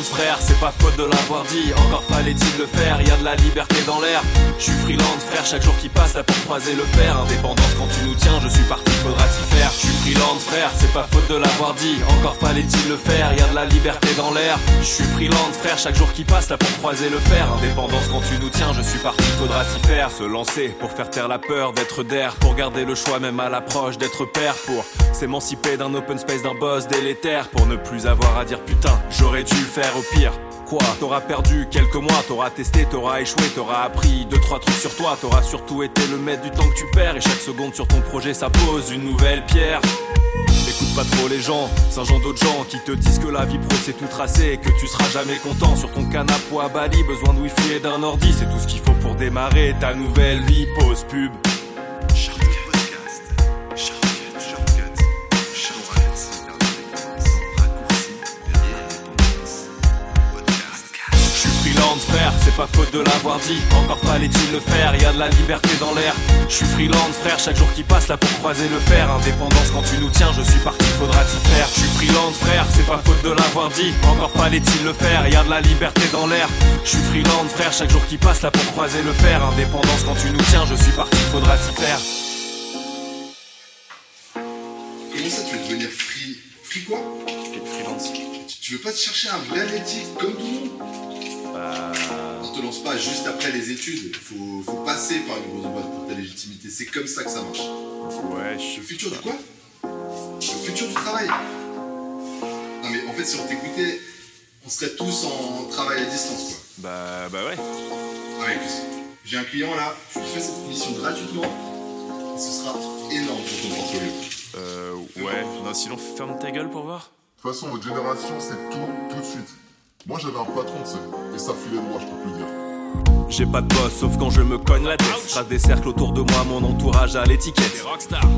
frère, c'est pas faute de l'avoir dit. Encore fallait-il le faire, y a de la liberté dans l'air. Je suis freelance frère, chaque jour qui passe là pour croiser le fer. Indépendance quand tu nous tiens, je suis parti, faudra t'y faire. Je suis freelance frère, c'est pas faute de l'avoir dit. Encore fallait-il le faire, y a de la liberté dans l'air. Je suis freelance frère, chaque jour qui passe là pour croiser le fer. Indépendance quand tu nous tiens, je suis parti, faudra t'y faire. Se lancer pour faire taire la peur d'être d'air Pour garder le choix même à l'approche d'être père Pour s'émanciper d'un open space, d'un boss délétère Pour ne plus avoir à dire putain, j'aurais dû le faire au pire Quoi? T'auras perdu quelques mois, t'auras testé, t'auras échoué, t'auras appris deux trois trucs sur toi, t'auras surtout été le maître du temps que tu perds et chaque seconde sur ton projet ça pose une nouvelle pierre. Écoute pas trop les gens, Saint-Jean d'autres gens qui te disent que la vie pro c'est tout tracé et que tu seras jamais content sur ton canapé à Bali, besoin de wifi et d'un ordi, c'est tout ce qu'il faut pour démarrer ta nouvelle vie. Pause pub. Frère, c'est pas faute de l'avoir dit. Encore fallait-il le faire, y a de la liberté dans l'air. Je suis freelance frère, chaque jour qui passe là pour croiser le fer. Indépendance quand tu nous tiens, je suis parti, faudra t'y faire. Je suis freelance frère, c'est pas faute de l'avoir dit. Encore fallait-il le faire, y a de la liberté dans l'air. Je suis freelance frère, chaque jour qui passe là pour croiser le fer. Indépendance quand tu nous tiens, je suis parti, faudra t'y faire. Comment ça tu veux devenir free Free quoi Freelance. Tu veux pas te chercher un vrai métier comme tout le monde On te lance pas juste après les études. Faut, faut passer par une grosse boîte pour ta légitimité. C'est comme ça que ça marche. Ouais, je Le futur du quoi? Le futur du travail. Non mais en fait si on t'écoutait, on serait tous en travail à distance quoi. Bah, bah ouais Ah ouais, j'ai un client là, je lui fais cette mission gratuitement. Et ce sera énorme pour ton portfolio. Euh, ouais, non, sinon ferme ta gueule pour voir De toute façon, votre génération, c'est tout, tout de suite. Moi, j'avais un patron, tu sais, et ça filait droit, je peux plus dire. J'ai pas de boss sauf quand je me cogne la tête. Trace des cercles autour de moi, mon entourage à l'étiquette.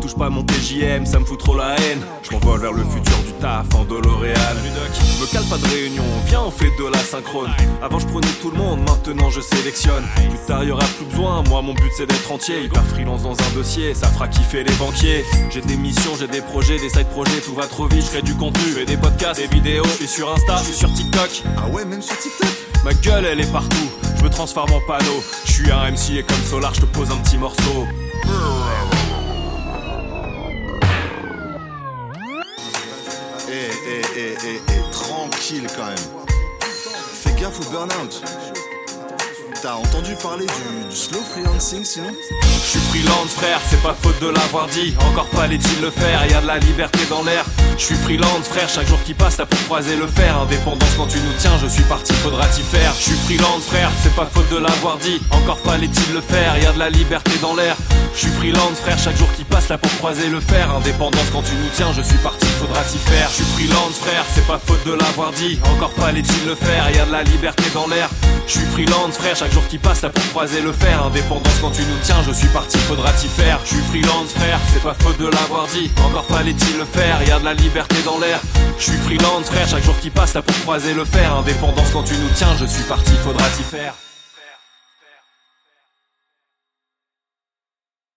Touche pas mon TJM, ça me fout trop la haine. Je m'envole vers le futur du taf en Doloréal. Me cale pas de réunion, viens on fait de la synchrone. Avant je prenais tout le monde, maintenant je sélectionne. Plus tard y aura plus besoin, moi mon but c'est d'être entier. Hyper freelance dans un dossier, ça fera kiffer les banquiers. J'ai des missions, j'ai des projets, des side projets, tout va trop vite. Je crée du contenu, fais des podcasts, des vidéos. Je suis sur Insta, je suis sur TikTok. Ah ouais, même sur TikTok? Ma gueule elle est partout, me transforme en panneau. Je suis un MC et comme Solar, je te pose un petit morceau. Eh, eh, eh, eh, eh, tranquille quand même. Fais gaffe au burn-out. T'as entendu parler du, slow freelancing sinon Je suis freelance frère, c'est pas faute de l'avoir dit. Encore fallait-il le faire, y a de la liberté dans l'air. Je suis freelance frère, chaque jour qui passe là pour croiser le fer. Indépendance quand tu nous tiens, je suis parti, faudra t'y faire. Je suis freelance frère, c'est pas faute de l'avoir dit. Encore fallait-il le faire, y a de la liberté dans l'air. Je suis freelance frère, chaque jour qui passe là pour croiser le fer. Indépendance quand tu nous tiens, je suis parti, faudra t'y faire. Je suis freelance frère, c'est pas faute de l'avoir dit. Encore fallait-il le faire, y a de la liberté dans l'air Je suis freelance frère, chaque jour qui passe là pour croiser le fer. Indépendance quand tu nous tiens, je suis parti, faudra t'y faire. Je suis freelance frère, c'est pas faute de l'avoir dit. Encore fallait-il le faire, y a de la liberté dans l'air. Je suis freelance frère, chaque jour qui passe là pour croiser le fer. Indépendance quand tu nous tiens, je suis parti, faudra t'y faire